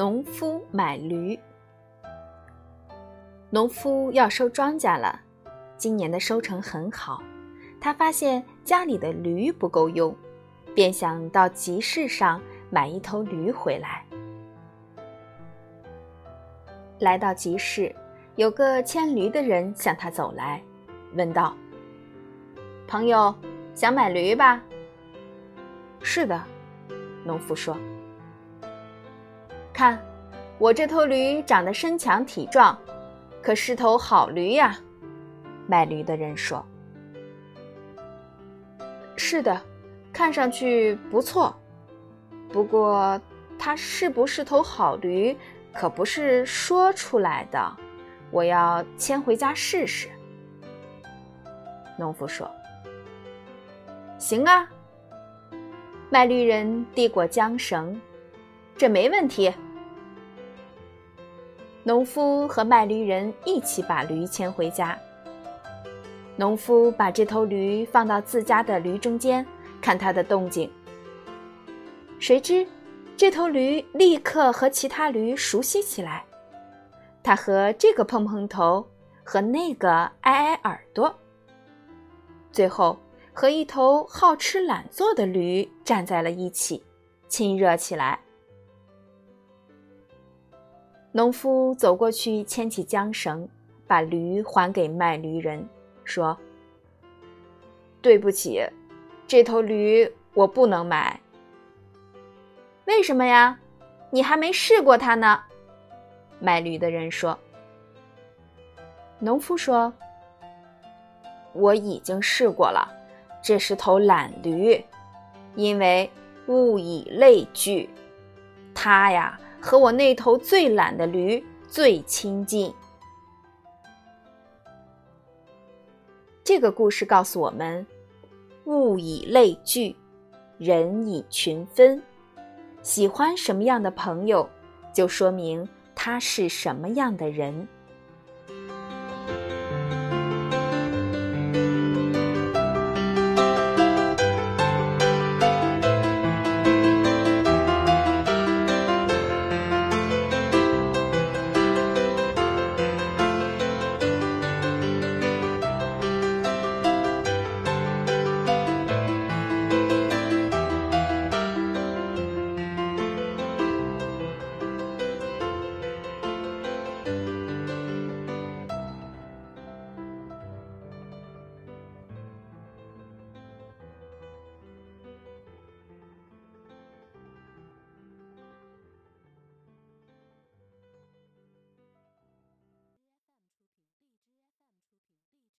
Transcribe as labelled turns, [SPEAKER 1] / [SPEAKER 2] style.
[SPEAKER 1] 农夫买驴。农夫要收庄稼了，今年的收成很好。他发现家里的驴不够用，便想到集市上买一头驴回来。来到集市，有个牵驴的人向他走来，问道：“朋友，想买驴吧？”“是的。”农夫说。“看，我这头驴长得身强体壮，可是头好驴呀。”卖驴的人说。“是的，看上去不错，不过它是不是头好驴？”可不是说出来的，我要牵回家试试。农夫说：“行啊。”卖驴人递过缰绳，这没问题。农夫和卖驴人一起把驴牵回家。农夫把这头驴放到自家的驴中间，看它的动静。谁知。这头驴立刻和其他驴熟悉起来，它和这个碰碰头，和那个挨挨耳朵，最后和一头好吃懒做的驴站在了一起，亲热起来。农夫走过去牵起缰绳，把驴还给卖驴人，说：“对不起，这头驴我不能买。”为什么呀？你还没试过它呢。卖驴的人说。农夫说：“我已经试过了，这是头懒驴，因为物以类聚，它呀和我那头最懒的驴最亲近。”这个故事告诉我们：物以类聚，人以群分。喜欢什么样的朋友，就说明他是什么样的人。